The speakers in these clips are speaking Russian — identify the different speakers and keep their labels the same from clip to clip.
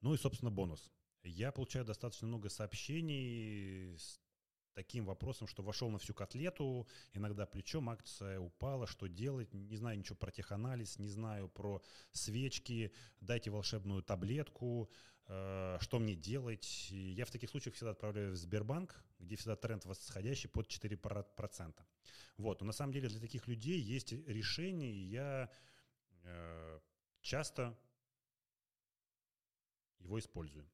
Speaker 1: Ну и, собственно, бонус. Я получаю достаточно много сообщений с таким вопросом, что вошел на всю котлету, иногда плечом акция упала, что делать, не знаю ничего про теханализ, не знаю про свечки, дайте волшебную таблетку, э, что мне делать. Я в таких случаях всегда отправляю в Сбербанк, где всегда тренд восходящий под 4%. Вот, но на самом деле для таких людей есть решение, и я э, часто его использую.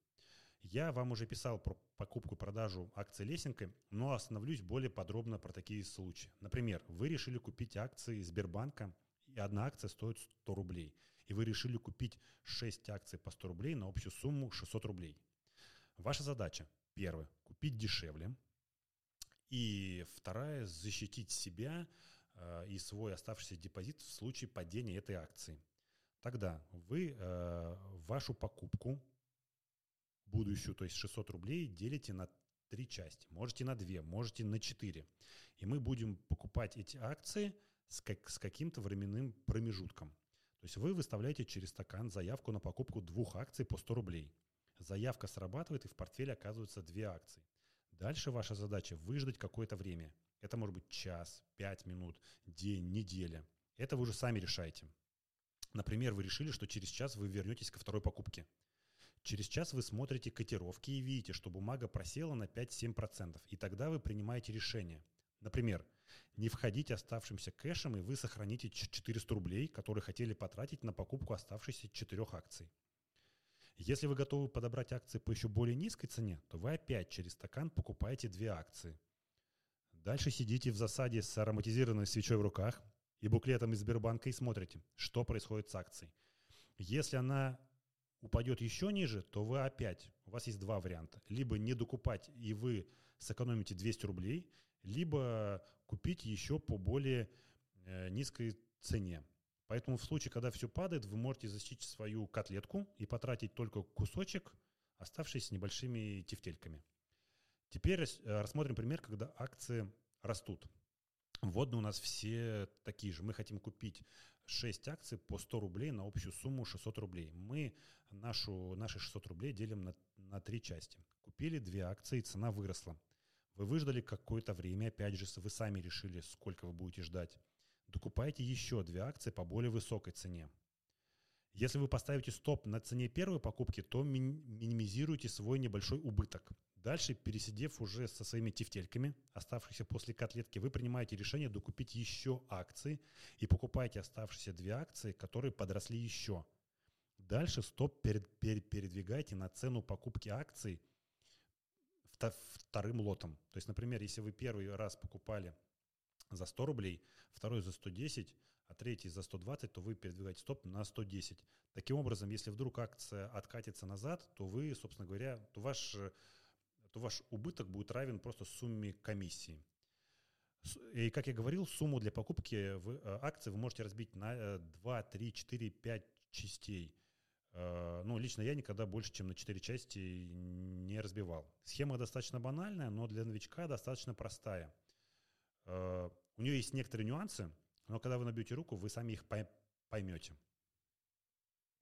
Speaker 1: Я вам уже писал про покупку и продажу акций лесенкой, но остановлюсь более подробно про такие случаи. Например, вы решили купить акции Сбербанка, и одна акция стоит 100 рублей, и вы решили купить 6 акций по 100 рублей на общую сумму 600 рублей. Ваша задача, первое, купить дешевле, и вторая, защитить себя э, и свой оставшийся депозит в случае падения этой акции. Тогда вы э, вашу покупку будущую, то есть 600 рублей, делите на три части. Можете на две, можете на четыре. И мы будем покупать эти акции с, как, с каким-то временным промежутком. То есть вы выставляете через стакан заявку на покупку двух акций по 100 рублей. Заявка срабатывает, и в портфеле оказываются две акции. Дальше ваша задача выждать какое-то время. Это может быть час, пять минут, день, неделя. Это вы уже сами решаете. Например, вы решили, что через час вы вернетесь ко второй покупке. Через час вы смотрите котировки и видите, что бумага просела на 5-7%, и тогда вы принимаете решение. Например, не входить оставшимся кэшем, и вы сохраните 400 рублей, которые хотели потратить на покупку оставшихся четырех акций. Если вы готовы подобрать акции по еще более низкой цене, то вы опять через стакан покупаете две акции. Дальше сидите в засаде с ароматизированной свечой в руках и буклетом из Сбербанка и смотрите, что происходит с акцией. Если она упадет еще ниже, то вы опять, у вас есть два варианта. Либо не докупать, и вы сэкономите 200 рублей, либо купить еще по более э, низкой цене. Поэтому в случае, когда все падает, вы можете защитить свою котлетку и потратить только кусочек, оставшийся с небольшими тефтельками. Теперь э, рассмотрим пример, когда акции растут. Вводные у нас все такие же. Мы хотим купить 6 акций по 100 рублей на общую сумму 600 рублей. Мы нашу, наши 600 рублей делим на, на три части. Купили две акции, цена выросла. Вы выждали какое-то время, опять же, вы сами решили, сколько вы будете ждать. Докупаете еще две акции по более высокой цене. Если вы поставите стоп на цене первой покупки, то минимизируете свой небольшой убыток. Дальше, пересидев уже со своими тефтельками, оставшихся после котлетки, вы принимаете решение докупить еще акции и покупаете оставшиеся две акции, которые подросли еще. Дальше стоп перед, перед, передвигайте на цену покупки акций вторым лотом. То есть, например, если вы первый раз покупали за 100 рублей, второй за 110, а третий за 120, то вы передвигаете стоп на 110. Таким образом, если вдруг акция откатится назад, то вы, собственно говоря, то ваш то ваш убыток будет равен просто сумме комиссии. И, как я говорил, сумму для покупки э, акций вы можете разбить на 2, 3, 4, 5 частей. Э, ну, лично я никогда больше, чем на 4 части не разбивал. Схема достаточно банальная, но для новичка достаточно простая. У нее есть некоторые нюансы, но когда вы набьете руку, вы сами их поймете.